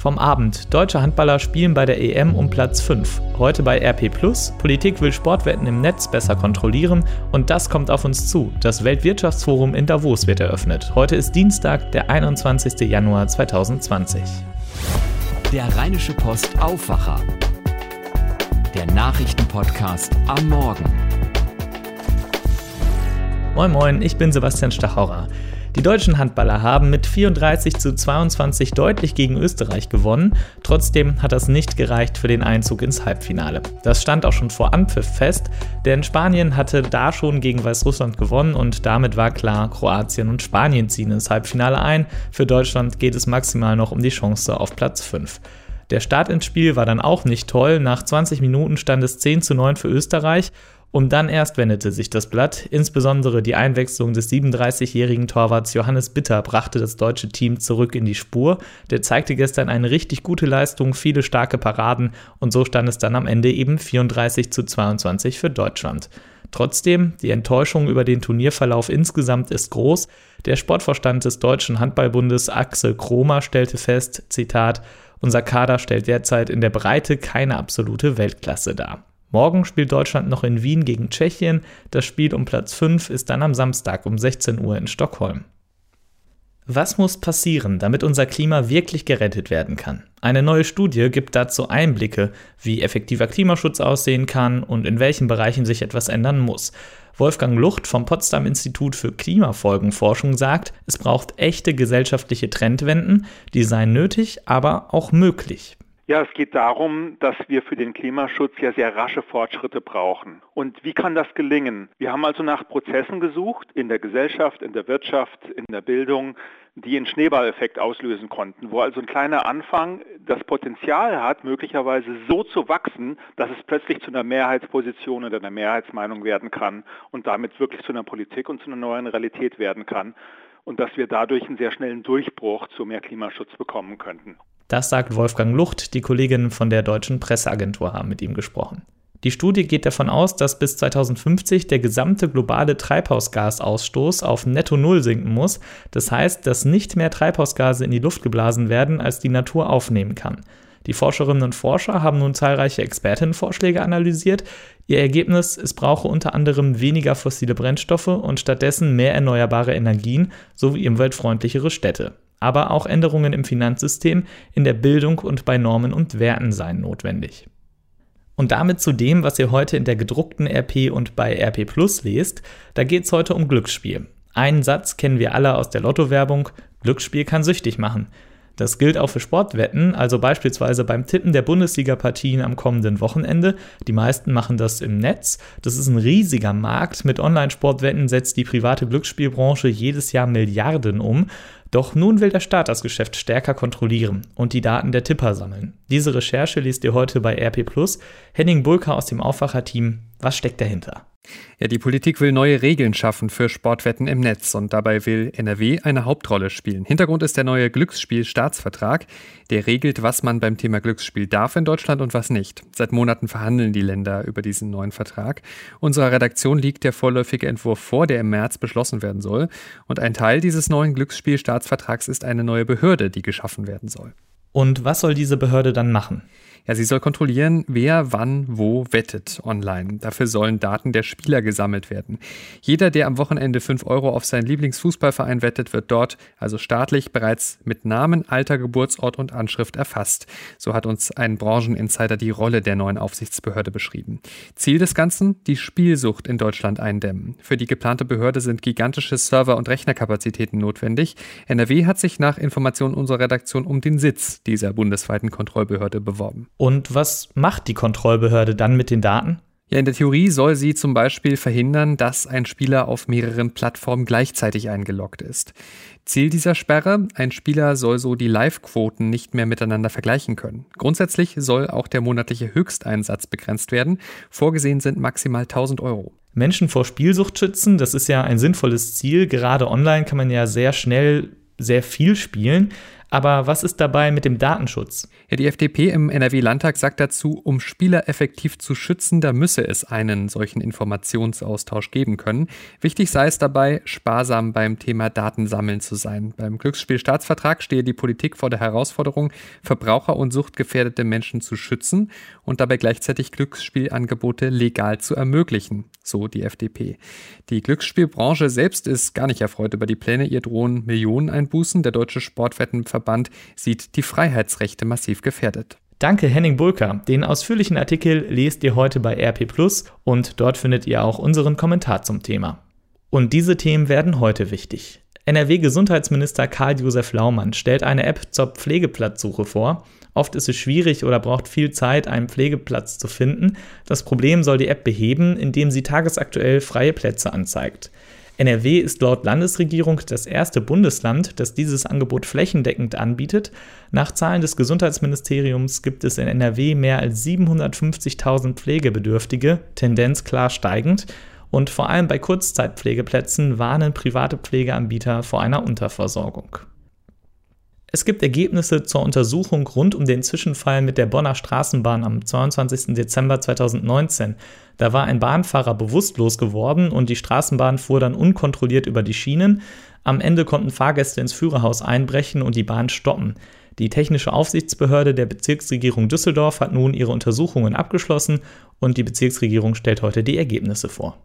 Vom Abend. Deutsche Handballer spielen bei der EM um Platz 5. Heute bei RP Plus. Politik will Sportwetten im Netz besser kontrollieren und das kommt auf uns zu. Das Weltwirtschaftsforum in Davos wird eröffnet. Heute ist Dienstag, der 21. Januar 2020. Der Rheinische Post Aufwacher. Der Nachrichtenpodcast am Morgen. Moin Moin, ich bin Sebastian Stachauer. Die deutschen Handballer haben mit 34 zu 22 deutlich gegen Österreich gewonnen. Trotzdem hat das nicht gereicht für den Einzug ins Halbfinale. Das stand auch schon vor Anpfiff fest, denn Spanien hatte da schon gegen Weißrussland gewonnen und damit war klar, Kroatien und Spanien ziehen ins Halbfinale ein. Für Deutschland geht es maximal noch um die Chance auf Platz 5. Der Start ins Spiel war dann auch nicht toll. Nach 20 Minuten stand es 10 zu 9 für Österreich und dann erst wendete sich das Blatt. Insbesondere die Einwechslung des 37-jährigen Torwarts Johannes Bitter brachte das deutsche Team zurück in die Spur. Der zeigte gestern eine richtig gute Leistung, viele starke Paraden und so stand es dann am Ende eben 34 zu 22 für Deutschland. Trotzdem, die Enttäuschung über den Turnierverlauf insgesamt ist groß. Der Sportvorstand des Deutschen Handballbundes Axel Kromer stellte fest, Zitat, unser Kader stellt derzeit in der Breite keine absolute Weltklasse dar. Morgen spielt Deutschland noch in Wien gegen Tschechien. Das Spiel um Platz 5 ist dann am Samstag um 16 Uhr in Stockholm. Was muss passieren, damit unser Klima wirklich gerettet werden kann? Eine neue Studie gibt dazu Einblicke, wie effektiver Klimaschutz aussehen kann und in welchen Bereichen sich etwas ändern muss. Wolfgang Lucht vom Potsdam Institut für Klimafolgenforschung sagt, es braucht echte gesellschaftliche Trendwenden, die seien nötig, aber auch möglich. Ja, es geht darum, dass wir für den Klimaschutz ja sehr rasche Fortschritte brauchen. Und wie kann das gelingen? Wir haben also nach Prozessen gesucht, in der Gesellschaft, in der Wirtschaft, in der Bildung, die einen Schneeballeffekt auslösen konnten, wo also ein kleiner Anfang das Potenzial hat, möglicherweise so zu wachsen, dass es plötzlich zu einer Mehrheitsposition oder einer Mehrheitsmeinung werden kann und damit wirklich zu einer Politik und zu einer neuen Realität werden kann und dass wir dadurch einen sehr schnellen Durchbruch zu mehr Klimaschutz bekommen könnten. Das sagt Wolfgang Lucht, die Kolleginnen von der Deutschen Presseagentur haben mit ihm gesprochen. Die Studie geht davon aus, dass bis 2050 der gesamte globale Treibhausgasausstoß auf Netto Null sinken muss. Das heißt, dass nicht mehr Treibhausgase in die Luft geblasen werden, als die Natur aufnehmen kann. Die Forscherinnen und Forscher haben nun zahlreiche Expertinnenvorschläge analysiert. Ihr Ergebnis, es brauche unter anderem weniger fossile Brennstoffe und stattdessen mehr erneuerbare Energien sowie umweltfreundlichere Städte aber auch Änderungen im Finanzsystem, in der Bildung und bei Normen und Werten seien notwendig. Und damit zu dem, was ihr heute in der gedruckten RP und bei RP Plus lest, da geht es heute um Glücksspiel. Einen Satz kennen wir alle aus der Lottowerbung, Glücksspiel kann süchtig machen. Das gilt auch für Sportwetten, also beispielsweise beim Tippen der Bundesliga-Partien am kommenden Wochenende. Die meisten machen das im Netz. Das ist ein riesiger Markt. Mit Online-Sportwetten setzt die private Glücksspielbranche jedes Jahr Milliarden um. Doch nun will der Staat das Geschäft stärker kontrollieren und die Daten der Tipper sammeln. Diese Recherche liest ihr heute bei RP Henning Bulka aus dem Aufwacherteam. Was steckt dahinter? Ja, die Politik will neue Regeln schaffen für Sportwetten im Netz und dabei will NRW eine Hauptrolle spielen. Hintergrund ist der neue Glücksspielstaatsvertrag. Der regelt, was man beim Thema Glücksspiel darf in Deutschland und was nicht. Seit Monaten verhandeln die Länder über diesen neuen Vertrag. Unserer Redaktion liegt der vorläufige Entwurf vor, der im März beschlossen werden soll. Und ein Teil dieses neuen Glücksspielstaatsvertrags ist eine neue Behörde, die geschaffen werden soll. Und was soll diese Behörde dann machen? Ja, sie soll kontrollieren, wer wann wo wettet online. Dafür sollen Daten der Spieler gesammelt werden. Jeder, der am Wochenende 5 Euro auf seinen Lieblingsfußballverein wettet, wird dort, also staatlich, bereits mit Namen, Alter, Geburtsort und Anschrift erfasst. So hat uns ein Brancheninsider die Rolle der neuen Aufsichtsbehörde beschrieben. Ziel des Ganzen? Die Spielsucht in Deutschland eindämmen. Für die geplante Behörde sind gigantische Server- und Rechnerkapazitäten notwendig. NRW hat sich nach Informationen unserer Redaktion um den Sitz dieser bundesweiten Kontrollbehörde beworben. Und was macht die Kontrollbehörde dann mit den Daten? Ja, in der Theorie soll sie zum Beispiel verhindern, dass ein Spieler auf mehreren Plattformen gleichzeitig eingeloggt ist. Ziel dieser Sperre, ein Spieler soll so die Live-Quoten nicht mehr miteinander vergleichen können. Grundsätzlich soll auch der monatliche Höchsteinsatz begrenzt werden. Vorgesehen sind maximal 1000 Euro. Menschen vor Spielsucht schützen, das ist ja ein sinnvolles Ziel. Gerade online kann man ja sehr schnell sehr viel spielen. Aber was ist dabei mit dem Datenschutz? Ja, die FDP im NRW-Landtag sagt dazu, um Spieler effektiv zu schützen, da müsse es einen solchen Informationsaustausch geben können. Wichtig sei es dabei, sparsam beim Thema Datensammeln zu sein. Beim Glücksspielstaatsvertrag stehe die Politik vor der Herausforderung, Verbraucher und suchtgefährdete Menschen zu schützen und dabei gleichzeitig Glücksspielangebote legal zu ermöglichen, so die FDP. Die Glücksspielbranche selbst ist gar nicht erfreut über die Pläne, ihr drohen Millioneneinbußen. Der Deutsche Sportwettenverband sieht die Freiheitsrechte massiv gefährdet. Danke Henning Bulker. Den ausführlichen Artikel lest ihr heute bei RP Plus und dort findet ihr auch unseren Kommentar zum Thema. Und diese Themen werden heute wichtig. NRW-Gesundheitsminister Karl-Josef Laumann stellt eine App zur Pflegeplatzsuche vor. Oft ist es schwierig oder braucht viel Zeit, einen Pflegeplatz zu finden. Das Problem soll die App beheben, indem sie tagesaktuell freie Plätze anzeigt. NRW ist laut Landesregierung das erste Bundesland, das dieses Angebot flächendeckend anbietet. Nach Zahlen des Gesundheitsministeriums gibt es in NRW mehr als 750.000 Pflegebedürftige, Tendenz klar steigend. Und vor allem bei Kurzzeitpflegeplätzen warnen private Pflegeanbieter vor einer Unterversorgung. Es gibt Ergebnisse zur Untersuchung rund um den Zwischenfall mit der Bonner Straßenbahn am 22. Dezember 2019. Da war ein Bahnfahrer bewusstlos geworden und die Straßenbahn fuhr dann unkontrolliert über die Schienen. Am Ende konnten Fahrgäste ins Führerhaus einbrechen und die Bahn stoppen. Die technische Aufsichtsbehörde der Bezirksregierung Düsseldorf hat nun ihre Untersuchungen abgeschlossen und die Bezirksregierung stellt heute die Ergebnisse vor.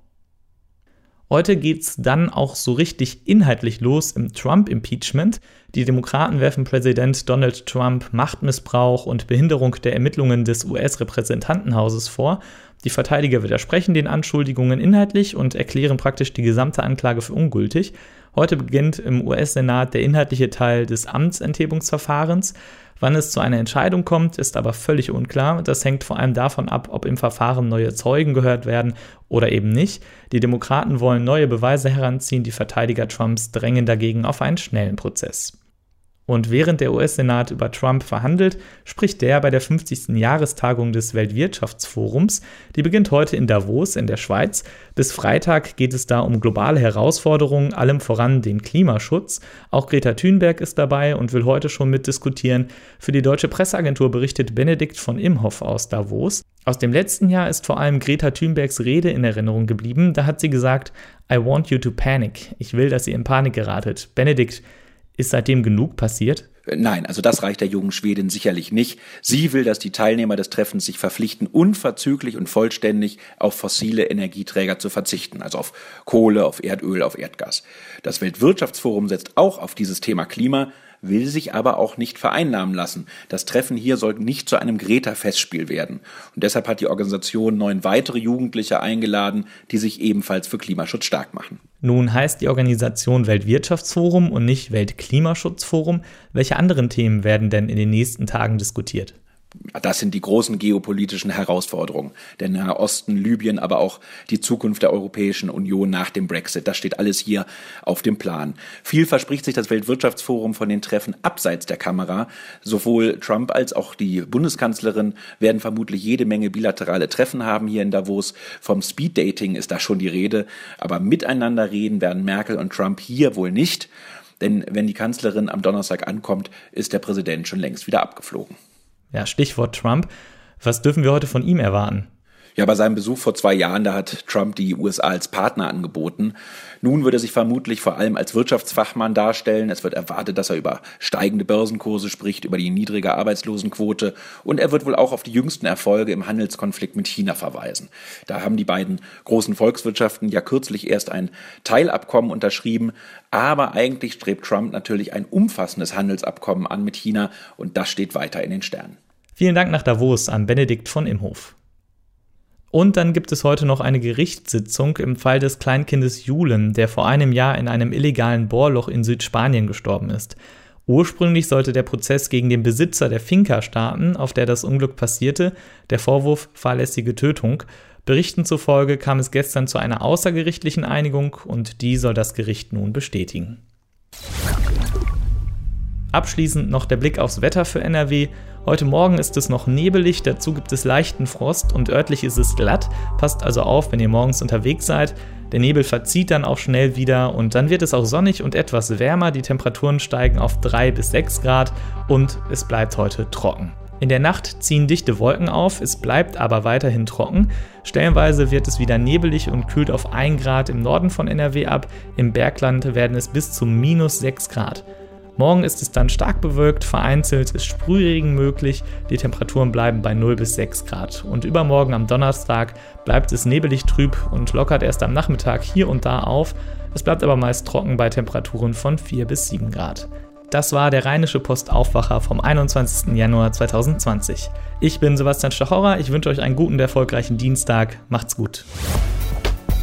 Heute geht's dann auch so richtig inhaltlich los im Trump-Impeachment. Die Demokraten werfen Präsident Donald Trump Machtmissbrauch und Behinderung der Ermittlungen des US-Repräsentantenhauses vor. Die Verteidiger widersprechen den Anschuldigungen inhaltlich und erklären praktisch die gesamte Anklage für ungültig. Heute beginnt im US-Senat der inhaltliche Teil des Amtsenthebungsverfahrens. Wann es zu einer Entscheidung kommt, ist aber völlig unklar. Das hängt vor allem davon ab, ob im Verfahren neue Zeugen gehört werden oder eben nicht. Die Demokraten wollen neue Beweise heranziehen, die Verteidiger Trumps drängen dagegen auf einen schnellen Prozess. Und während der US-Senat über Trump verhandelt, spricht der bei der 50. Jahrestagung des Weltwirtschaftsforums. Die beginnt heute in Davos in der Schweiz. Bis Freitag geht es da um globale Herausforderungen, allem voran den Klimaschutz. Auch Greta Thunberg ist dabei und will heute schon mitdiskutieren. Für die deutsche Presseagentur berichtet Benedikt von Imhoff aus Davos. Aus dem letzten Jahr ist vor allem Greta Thunbergs Rede in Erinnerung geblieben. Da hat sie gesagt, I want you to panic. Ich will, dass ihr in Panik geratet. Benedikt, ist seitdem genug passiert? Nein, also das reicht der jungen Schwedin sicherlich nicht. Sie will, dass die Teilnehmer des Treffens sich verpflichten, unverzüglich und vollständig auf fossile Energieträger zu verzichten, also auf Kohle, auf Erdöl, auf Erdgas. Das Weltwirtschaftsforum setzt auch auf dieses Thema Klima, will sich aber auch nicht vereinnahmen lassen. Das Treffen hier soll nicht zu einem Greta-Festspiel werden. Und deshalb hat die Organisation neun weitere Jugendliche eingeladen, die sich ebenfalls für Klimaschutz stark machen. Nun heißt die Organisation Weltwirtschaftsforum und nicht Weltklimaschutzforum. Welche anderen Themen werden denn in den nächsten Tagen diskutiert? Das sind die großen geopolitischen Herausforderungen. Der Nahe Osten, Libyen, aber auch die Zukunft der Europäischen Union nach dem Brexit. Das steht alles hier auf dem Plan. Viel verspricht sich das Weltwirtschaftsforum von den Treffen abseits der Kamera. Sowohl Trump als auch die Bundeskanzlerin werden vermutlich jede Menge bilaterale Treffen haben hier in Davos. Vom Speeddating ist da schon die Rede. Aber miteinander reden werden Merkel und Trump hier wohl nicht. Denn wenn die Kanzlerin am Donnerstag ankommt, ist der Präsident schon längst wieder abgeflogen. Ja, Stichwort Trump. Was dürfen wir heute von ihm erwarten? Ja, bei seinem Besuch vor zwei Jahren, da hat Trump die USA als Partner angeboten. Nun wird er sich vermutlich vor allem als Wirtschaftsfachmann darstellen. Es wird erwartet, dass er über steigende Börsenkurse spricht, über die niedrige Arbeitslosenquote und er wird wohl auch auf die jüngsten Erfolge im Handelskonflikt mit China verweisen. Da haben die beiden großen Volkswirtschaften ja kürzlich erst ein Teilabkommen unterschrieben, aber eigentlich strebt Trump natürlich ein umfassendes Handelsabkommen an mit China und das steht weiter in den Sternen. Vielen Dank nach Davos an Benedikt von Imhof. Und dann gibt es heute noch eine Gerichtssitzung im Fall des Kleinkindes Julen, der vor einem Jahr in einem illegalen Bohrloch in Südspanien gestorben ist. Ursprünglich sollte der Prozess gegen den Besitzer der Finca starten, auf der das Unglück passierte, der Vorwurf fahrlässige Tötung. Berichten zufolge kam es gestern zu einer außergerichtlichen Einigung und die soll das Gericht nun bestätigen. Abschließend noch der Blick aufs Wetter für NRW. Heute Morgen ist es noch nebelig, dazu gibt es leichten Frost und örtlich ist es glatt. Passt also auf, wenn ihr morgens unterwegs seid. Der Nebel verzieht dann auch schnell wieder und dann wird es auch sonnig und etwas wärmer. Die Temperaturen steigen auf 3 bis 6 Grad und es bleibt heute trocken. In der Nacht ziehen dichte Wolken auf, es bleibt aber weiterhin trocken. Stellenweise wird es wieder nebelig und kühlt auf 1 Grad im Norden von NRW ab. Im Bergland werden es bis zu minus 6 Grad. Morgen ist es dann stark bewölkt, vereinzelt ist Sprühregen möglich, die Temperaturen bleiben bei 0 bis 6 Grad. Und übermorgen am Donnerstag bleibt es nebelig trüb und lockert erst am Nachmittag hier und da auf. Es bleibt aber meist trocken bei Temperaturen von 4 bis 7 Grad. Das war der Rheinische Postaufwacher vom 21. Januar 2020. Ich bin Sebastian Stachorra, ich wünsche euch einen guten, erfolgreichen Dienstag. Macht's gut.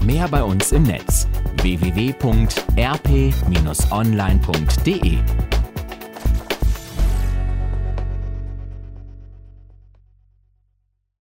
Mehr bei uns im Netz www.rp-online.de